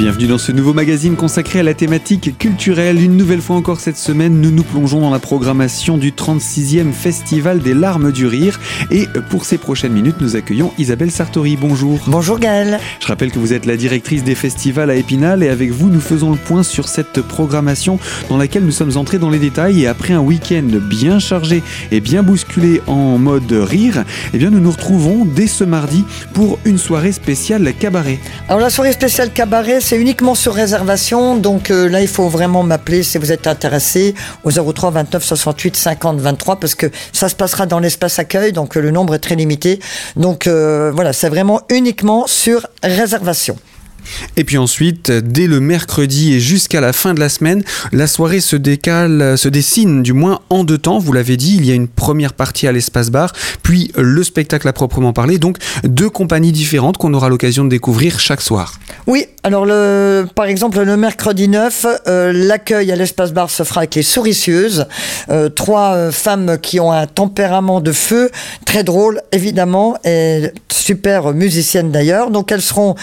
Bienvenue dans ce nouveau magazine consacré à la thématique culturelle. Une nouvelle fois encore cette semaine, nous nous plongeons dans la programmation du 36e Festival des larmes du rire. Et pour ces prochaines minutes, nous accueillons Isabelle Sartori. Bonjour. Bonjour Gaëlle. Je rappelle que vous êtes la directrice des festivals à Épinal et avec vous, nous faisons le point sur cette programmation dans laquelle nous sommes entrés dans les détails. Et après un week-end bien chargé et bien bousculé en mode rire, eh bien nous nous retrouvons dès ce mardi pour une soirée spéciale cabaret. Alors la soirée spéciale cabaret, c'est uniquement sur réservation. Donc euh, là, il faut vraiment m'appeler si vous êtes intéressé au 03 29 68 50 23 parce que ça se passera dans l'espace accueil. Donc euh, le nombre est très limité. Donc euh, voilà, c'est vraiment uniquement sur réservation. Et puis ensuite, dès le mercredi et jusqu'à la fin de la semaine, la soirée se décale, se dessine du moins en deux temps. Vous l'avez dit, il y a une première partie à l'espace bar, puis le spectacle à proprement parler. Donc deux compagnies différentes qu'on aura l'occasion de découvrir chaque soir. Oui, alors le, par exemple le mercredi 9, euh, l'accueil à l'espace bar se fera avec les souricieuses, euh, trois euh, femmes qui ont un tempérament de feu, très drôle évidemment, et super musiciennes d'ailleurs. Donc elles seront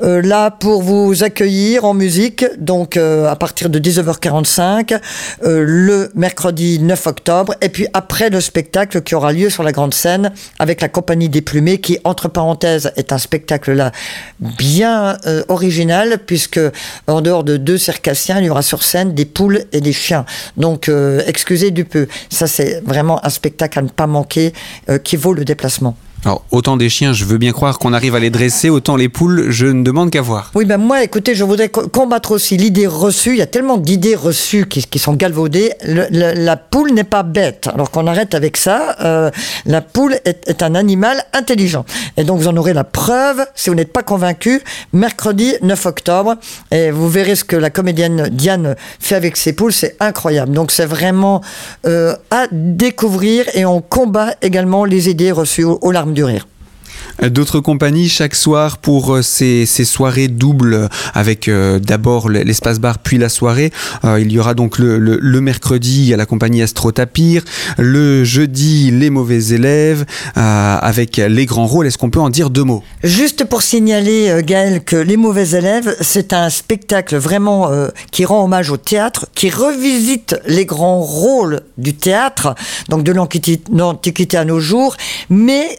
là pour vous accueillir en musique, donc à partir de 19h45, le mercredi 9 octobre, et puis après le spectacle qui aura lieu sur la grande scène avec la compagnie des plumées, qui entre parenthèses est un spectacle là bien original, puisque en dehors de deux circassiens, il y aura sur scène des poules et des chiens. Donc, euh, excusez du peu. Ça, c'est vraiment un spectacle à ne pas manquer euh, qui vaut le déplacement. Alors, autant des chiens, je veux bien croire qu'on arrive à les dresser, autant les poules, je ne demande qu'à voir. Oui, ben moi, écoutez, je voudrais combattre aussi l'idée reçue. Il y a tellement d'idées reçues qui, sont galvaudées. la poule n'est pas bête. Alors qu'on arrête avec ça. Euh, la poule est, un animal intelligent. Et donc, vous en aurez la preuve, si vous n'êtes pas convaincu, mercredi 9 octobre. Et vous verrez ce que la comédienne Diane fait avec ses poules. C'est incroyable. Donc, c'est vraiment euh, à découvrir et on combat également les idées reçues au, au larme du rire. D'autres compagnies chaque soir pour euh, ces, soirées doubles avec euh, d'abord l'espace bar puis la soirée. Euh, il y aura donc le, mercredi à la compagnie Astro Tapir, le jeudi les mauvais élèves avec les grands rôles. Est-ce qu'on peut en dire deux mots? Juste pour signaler Gaël que les mauvais élèves c'est un spectacle vraiment qui rend hommage au théâtre, qui revisite les grands rôles du théâtre, donc de l'Antiquité à nos jours, mais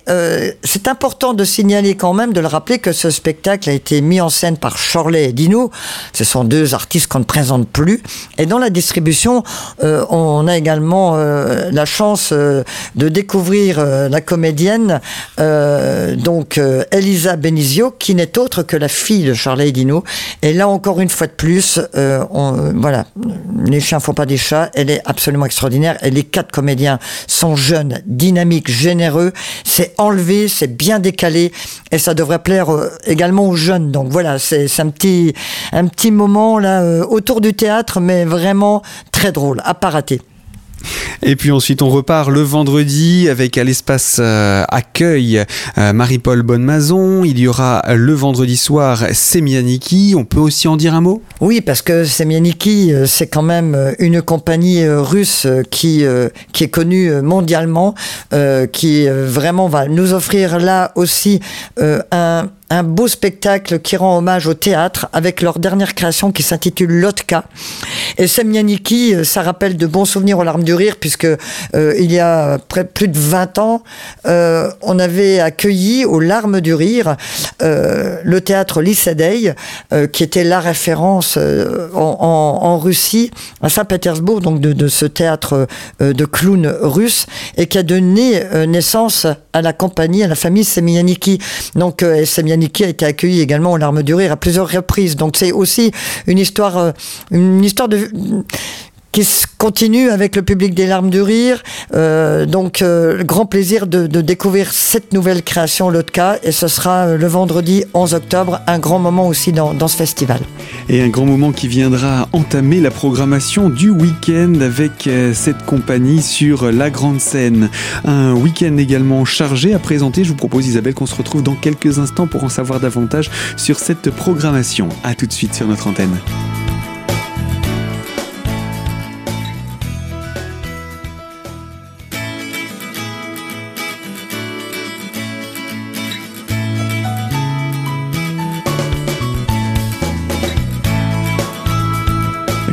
c'est important de signaler quand même, de le rappeler, que ce spectacle a été mis en scène par Chorley et Dino. Ce sont deux artistes qu'on ne présente plus. Et dans la distribution, euh, on a également euh, la chance euh, de découvrir la comédienne, donc Elisa Benizio, qui n'est autre que la fille de Chorley et Dino. Et là, encore une fois de plus, voilà, les chiens font pas des chats. Elle est absolument extraordinaire. Et les quatre comédiens sont jeunes, dynamiques, généreux. C'est enlevé, c'est bien découvert et ça devrait plaire euh, également aux jeunes. Donc voilà, c'est un petit, un petit moment là euh, autour du théâtre, mais vraiment très drôle, à pas rater. Et puis ensuite, on repart le vendredi avec à l'espace euh, accueil Marie-Paul Bonnemazon. Il y aura le vendredi soir Semianiki. On peut aussi en dire un mot? Oui, parce que Semianiki, c'est quand même une compagnie russe qui, qui est connue mondialement, qui vraiment va nous offrir là aussi un un beau spectacle qui rend hommage au théâtre avec leur dernière création qui s'intitule Lotka. Et Semyaniki, euh, ça rappelle de bons souvenirs aux larmes du rire puisque euh, il y a près, plus de 20 ans, euh, on avait accueilli aux larmes du rire le théâtre Lycédei, qui était la référence en, Russie, à Saint-Pétersbourg, donc de, ce théâtre de clown russe, et qui a donné naissance à la compagnie, à la famille Semyaniki. Donc Semyaniki qui a été accueilli également aux larmes du rire à plusieurs reprises. Donc c'est aussi une histoire, euh, une histoire de qui continue avec le public des larmes du rire. Euh, donc, euh, grand plaisir de, découvrir cette nouvelle création Lotka et ce sera euh, le vendredi 11 octobre, un grand moment aussi dans, dans, ce festival. Et un grand moment qui viendra entamer la programmation du week-end avec cette compagnie sur la grande scène. Un week-end également chargé à présenter. Je vous propose Isabelle qu'on se retrouve dans quelques instants pour en savoir davantage sur cette programmation. A tout de suite sur notre antenne.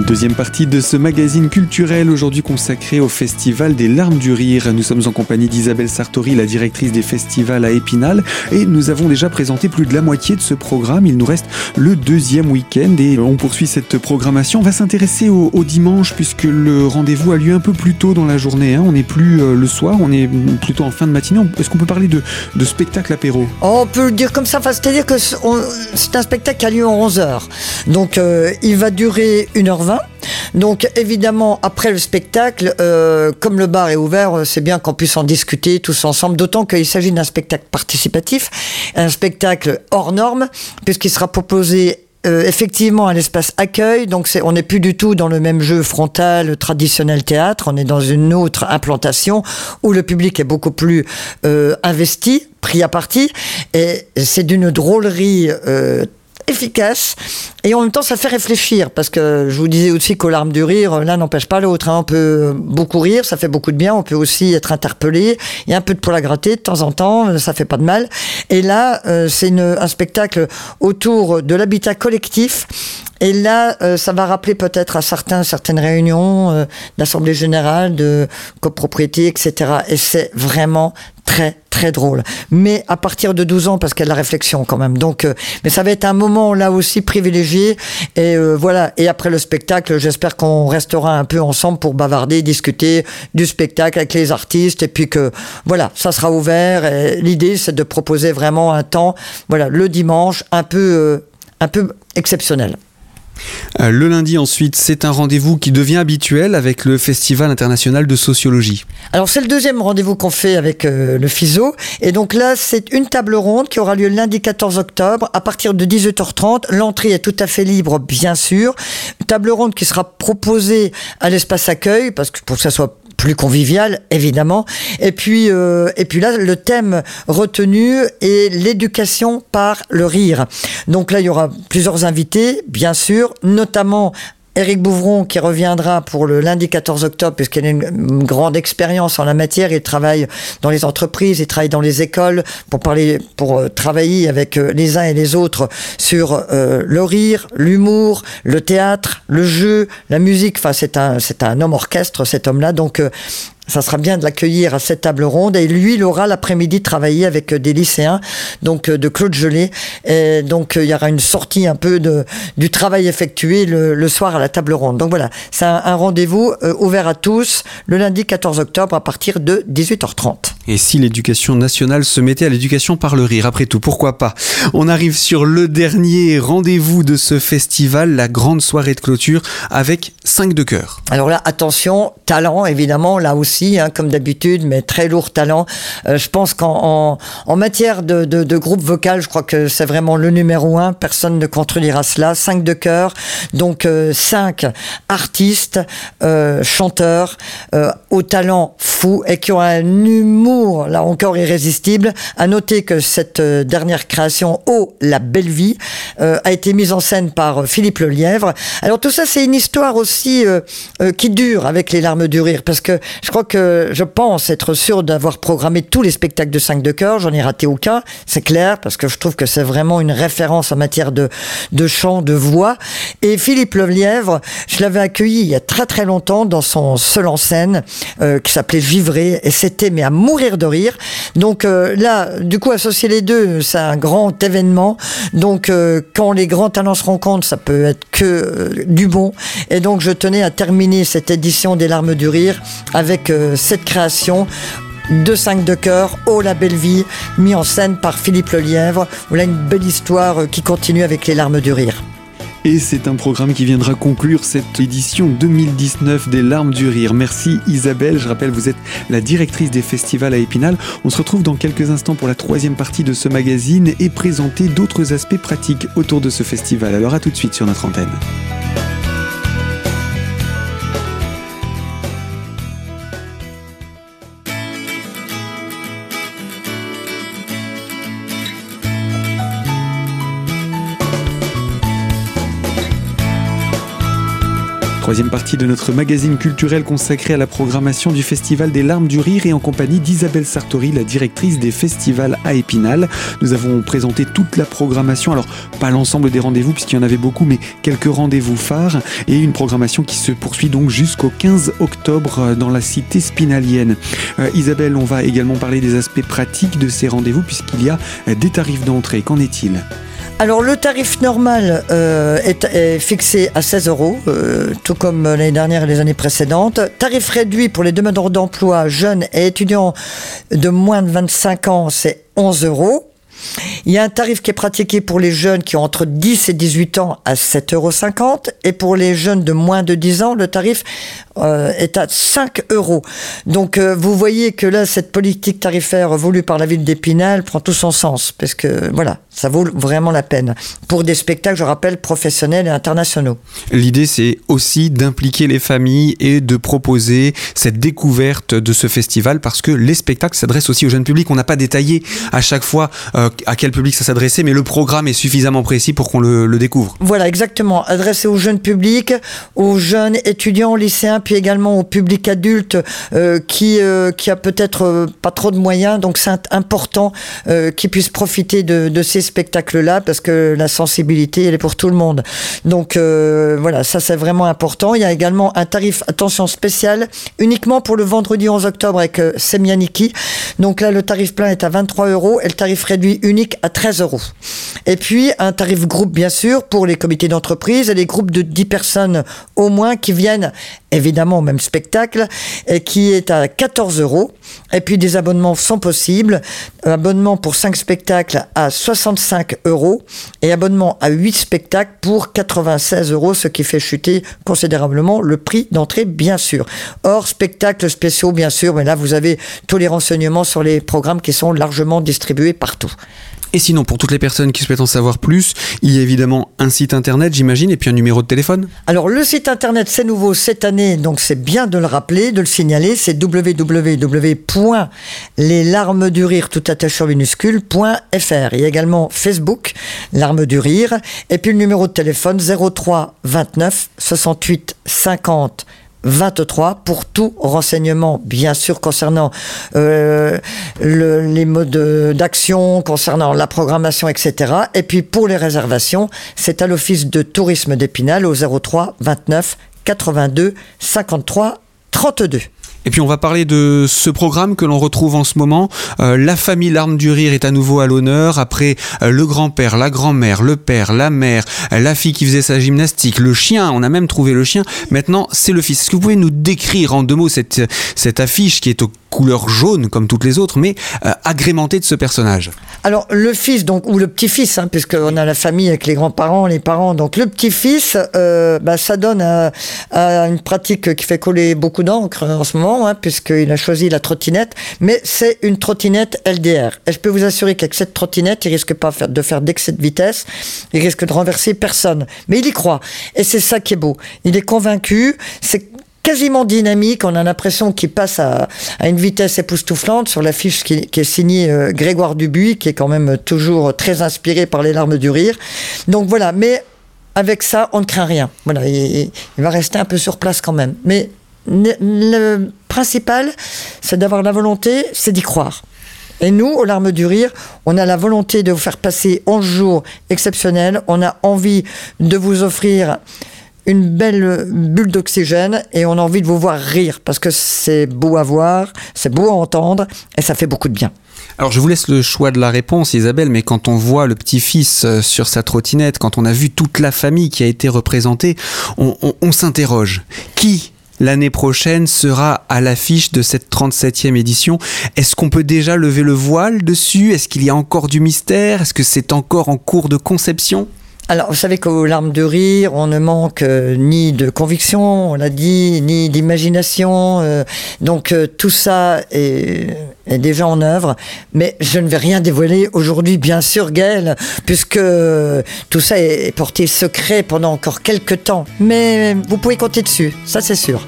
Deuxième partie de ce magazine culturel aujourd'hui consacré au Festival des Larmes du Rire. Nous sommes en compagnie d'Isabelle Sartori, la directrice des festivals à Épinal, et nous avons déjà présenté plus de la moitié de ce programme. Il nous reste le deuxième week-end et on poursuit cette programmation. On va s'intéresser au, dimanche puisque le rendez-vous a lieu un peu plus tôt dans la journée. Hein. On n'est plus euh, le soir, on est plutôt en fin de matinée. Est-ce qu'on peut parler de, spectacle apéro? On peut le dire comme ça, c'est-à-dire que c'est un spectacle qui a lieu en 11h. Donc euh, il va durer 1h20. Donc évidemment, après le spectacle, euh, comme le bar est ouvert, euh, c'est bien qu'on puisse en discuter tous ensemble, d'autant qu'il s'agit d'un spectacle participatif, un spectacle hors norme, puisqu'il sera proposé euh, effectivement à l'espace accueil, donc on n'est plus du tout dans le même jeu frontal traditionnel théâtre, on est dans une autre implantation où le public est beaucoup plus investi, pris à partie, et c'est d'une drôlerie efficace et en même temps ça fait réfléchir parce que je vous disais aussi qu'aux larmes du rire l'un n'empêche pas l'autre hein. on peut beaucoup rire ça fait beaucoup de bien on peut aussi être interpellé il y a un peu de poil à gratter de temps en temps ça fait pas de mal et là euh, c'est un spectacle autour de l'habitat collectif et là, euh, ça va rappeler peut-être à certains certaines réunions euh, d'assemblée générale, de copropriété, etc. Et c'est vraiment très très drôle. Mais à partir de 12 ans, parce qu'il y a la réflexion quand même. Donc, euh, mais ça va être un moment là aussi privilégié. Et euh, voilà. Et après le spectacle, j'espère qu'on restera un peu ensemble pour bavarder, discuter du spectacle avec les artistes. Et puis que voilà, ça sera ouvert. L'idée, c'est de proposer vraiment un temps, voilà, le dimanche, un peu, euh, un peu exceptionnel. Euh, le lundi ensuite, c'est un rendez-vous qui devient habituel avec le Festival international de sociologie. Alors c'est le deuxième rendez-vous qu'on fait avec euh, le FISO. Et donc là, c'est une table ronde qui aura lieu lundi 14 octobre à partir de 18h30. L'entrée est tout à fait libre, bien sûr. Table ronde qui sera proposée à l'espace accueil, parce que pour que ça soit plus convivial, évidemment. Et puis, euh, et puis là, le thème retenu est l'éducation par le rire. Donc là, il y aura plusieurs invités, bien sûr, notamment Éric Bouvron qui reviendra pour le lundi 14 octobre puisqu'il a une grande expérience en la matière. Il travaille dans les entreprises, il travaille dans les écoles pour parler, pour euh, travailler avec euh, les uns et les autres sur euh, le rire, l'humour, le théâtre, le jeu, la musique. Enfin, c'est un, c'est un homme orchestre, cet homme-là. Donc, ça sera bien de l'accueillir à cette table ronde. Et lui, il aura l'après-midi travaillé avec euh, des lycéens, donc euh, de Claude Gelé. Et donc, euh, il y aura une sortie un peu du travail effectué le, soir à la table ronde. Donc voilà, c'est un, rendez-vous ouvert à tous le lundi 14 octobre à partir de 18h30. Et si l'éducation nationale se mettait à l'éducation par le rire, après tout, pourquoi pas? On arrive sur le dernier rendez-vous de ce festival, la grande soirée de clôture avec 5 de cœur. Alors là, attention, talent évidemment, là aussi Hein, comme d'habitude, mais très lourd talent. Euh, je pense qu'en en, matière de, groupe vocal, je crois que c'est vraiment le numéro un. Personne ne contredira cela. Cinq de chœur, donc euh, cinq artistes, euh, chanteurs, au talent et qui ont un humour là encore irrésistible. À noter que cette dernière création, Oh la belle vie, a été mise en scène par Philippe Lelièvre. Alors tout ça, c'est une histoire aussi qui dure avec les larmes du rire, parce que je crois que je pense être sûr d'avoir programmé tous les spectacles de 5 de cœur. J'en ai raté aucun, c'est clair, parce que je trouve que c'est vraiment une référence en matière de, de chant, de voix. Et Philippe Lelièvre, je l'avais accueilli il y a très très longtemps dans son seul en scène euh, qui s'appelait Vivrer, et c'était mais à mourir de rire. Donc euh, là, du coup, associer les deux, c'est un grand événement. Donc euh, quand les grands talents se rencontrent, ça peut être que du bon. Et donc je tenais à terminer cette édition des larmes du rire avec cette création de 5 de cœur, Oh la belle vie, mis en scène par Philippe Lelièvre. Voilà une belle histoire qui continue avec les larmes du rire. Et c'est un programme qui viendra conclure cette édition 2019 des Larmes du Rire. Merci Isabelle, je rappelle vous êtes la directrice des festivals à Épinal. On se retrouve dans quelques instants pour la troisième partie de ce magazine et présenter d'autres aspects pratiques autour de ce festival. Alors à tout de suite sur notre antenne. Troisième partie de notre magazine culturel consacré à la programmation du Festival des Larmes du Rire et en compagnie d'Isabelle Sartori, la directrice des festivals à Épinal. Nous avons présenté toute la programmation, alors pas l'ensemble des rendez-vous puisqu'il y en avait beaucoup, mais quelques rendez-vous phares et une programmation qui se poursuit donc jusqu'au 15 octobre dans la cité spinalienne. Euh, Isabelle, on va également parler des aspects pratiques de ces rendez-vous puisqu'il y a des tarifs d'entrée. Qu'en est-il? Alors le tarif normal euh, est, fixé à 16 euros, euh, tout comme l'année dernière et les années précédentes. Tarif réduit pour les demandeurs d'emploi jeunes et étudiants de moins de 25 ans, c'est 11 euros. Il y a un tarif qui est pratiqué pour les jeunes qui ont entre 10 et 18 ans à 7,50 euros et pour les jeunes de moins de 10 ans, le tarif euh, est à 5 euros. Donc euh, vous voyez que là, cette politique tarifaire voulue par la ville d'Épinal prend tout son sens parce que voilà, ça vaut vraiment la peine pour des spectacles, je rappelle, professionnels et internationaux. L'idée, c'est aussi d'impliquer les familles et de proposer cette découverte de ce festival parce que les spectacles s'adressent aussi au jeune public. On n'a pas détaillé à chaque fois euh, à quel public ça s'adressait, mais le programme est suffisamment précis pour qu'on le, découvre. Voilà, exactement. Adressé au jeune public, aux jeunes étudiants, lycéens, puis également au public adulte euh, qui, euh, qui a peut-être pas trop de moyens. Donc c'est important qu'ils puissent profiter de, de ces spectacle-là parce que la sensibilité, elle est pour tout le monde. Donc euh, voilà, ça c'est vraiment important. Il y a également un tarif, attention, spécial, uniquement pour le vendredi 11 octobre avec euh, Semianiki. Donc là, le tarif plein est à 23 euros et le tarif réduit unique à 13 euros. Et puis un tarif groupe, bien sûr, pour les comités d'entreprise et les groupes de 10 personnes au moins qui viennent évidemment au même spectacle et qui est à 14 euros. Et puis des abonnements sont possibles. Abonnement pour 5 spectacles à 65 euros et abonnement à 8 spectacles pour 96 euros, ce qui fait chuter considérablement le prix d'entrée, bien sûr. Hors spectacles spéciaux, bien sûr, mais là vous avez tous les renseignements sur les programmes qui sont largement distribués partout. Et sinon, pour toutes les personnes qui souhaitent en savoir plus, il y a évidemment un site internet, j'imagine, et puis un numéro de téléphone Alors, le site internet, c'est nouveau cette année, donc c'est bien de le rappeler, de le signaler, c'est www.leslarmesdurire, tout attaché minuscule.fr. Il y a également Facebook, Larmes du Rire, et puis le numéro de téléphone 03 29 68 50 23 pour tout renseignement, bien sûr, concernant euh, les modes d'action, concernant la programmation, etc. Et puis pour les réservations, c'est à l'Office de tourisme d'Épinal au 03 29 82 53 32. Et puis on va parler de ce programme que l'on retrouve en ce moment. Euh, la famille Larme du Rire est à nouveau à l'honneur. Après euh, le grand-père, la grand-mère, le père, la mère, la fille qui faisait sa gymnastique, le chien, on a même trouvé le chien. Maintenant, c'est le fils. Est-ce que vous pouvez nous décrire en deux mots cette affiche qui est au couleur jaune comme toutes les autres, mais euh, agrémentée de ce personnage. Alors le fils, donc ou le petit-fils, hein, puisqu'on a la famille avec les grands-parents, les parents, donc le petit-fils, euh, bah, ça donne à, une pratique qui fait coller beaucoup d'encre en ce moment, hein, puisqu'il a choisi la trottinette, mais c'est une trottinette LDR. Et je peux vous assurer qu'avec cette trottinette, il risque pas de faire d'excès de vitesse, il risque de renverser personne, mais il y croit, et c'est ça qui est beau. Il est convaincu, c'est quasiment dynamique. On a l'impression qu'il passe à, une vitesse époustouflante sur l'affiche qui, qui est signée euh, Grégoire Dubuis, qui est quand même toujours très inspiré par les larmes du rire. Donc voilà, mais avec ça, on ne craint rien. Voilà, il, va rester un peu sur place quand même. Mais le principal, c'est d'avoir la volonté, c'est d'y croire. Et nous, aux larmes du rire, on a la volonté de vous faire passer 11 jours exceptionnels. On a envie de vous offrir une belle bulle d'oxygène et on a envie de vous voir rire parce que c'est beau à voir, c'est beau à entendre et ça fait beaucoup de bien. Alors je vous laisse le choix de la réponse Isabelle, mais quand on voit le petit-fils euh, sur sa trottinette, quand on a vu toute la famille qui a été représentée, on, s'interroge. Qui l'année prochaine sera à l'affiche de cette 37e édition? Est-ce qu'on peut déjà lever le voile dessus? Est-ce qu'il y a encore du mystère? Est-ce que c'est encore en cours de conception? Alors, vous savez qu'aux larmes de rire, on ne manque euh, ni de conviction, on l'a dit, ni d'imagination. Euh, donc, euh, tout ça est, déjà en œuvre. Mais je ne vais rien dévoiler aujourd'hui, bien sûr, Gaël, puisque tout ça est porté secret pendant encore quelques temps. Mais vous pouvez compter dessus, ça c'est sûr.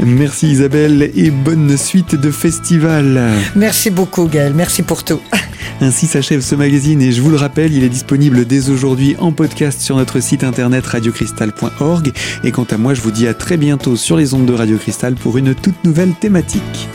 Merci Isabelle et bonne suite de festival. Merci beaucoup Gaël, merci pour tout. Ainsi s'achève ce magazine et je vous le rappelle, il est disponible dès aujourd'hui en podcast sur notre site internet radiocristal.org et quant à moi je vous dis à très bientôt sur les ondes de Radio Cristal pour une toute nouvelle thématique.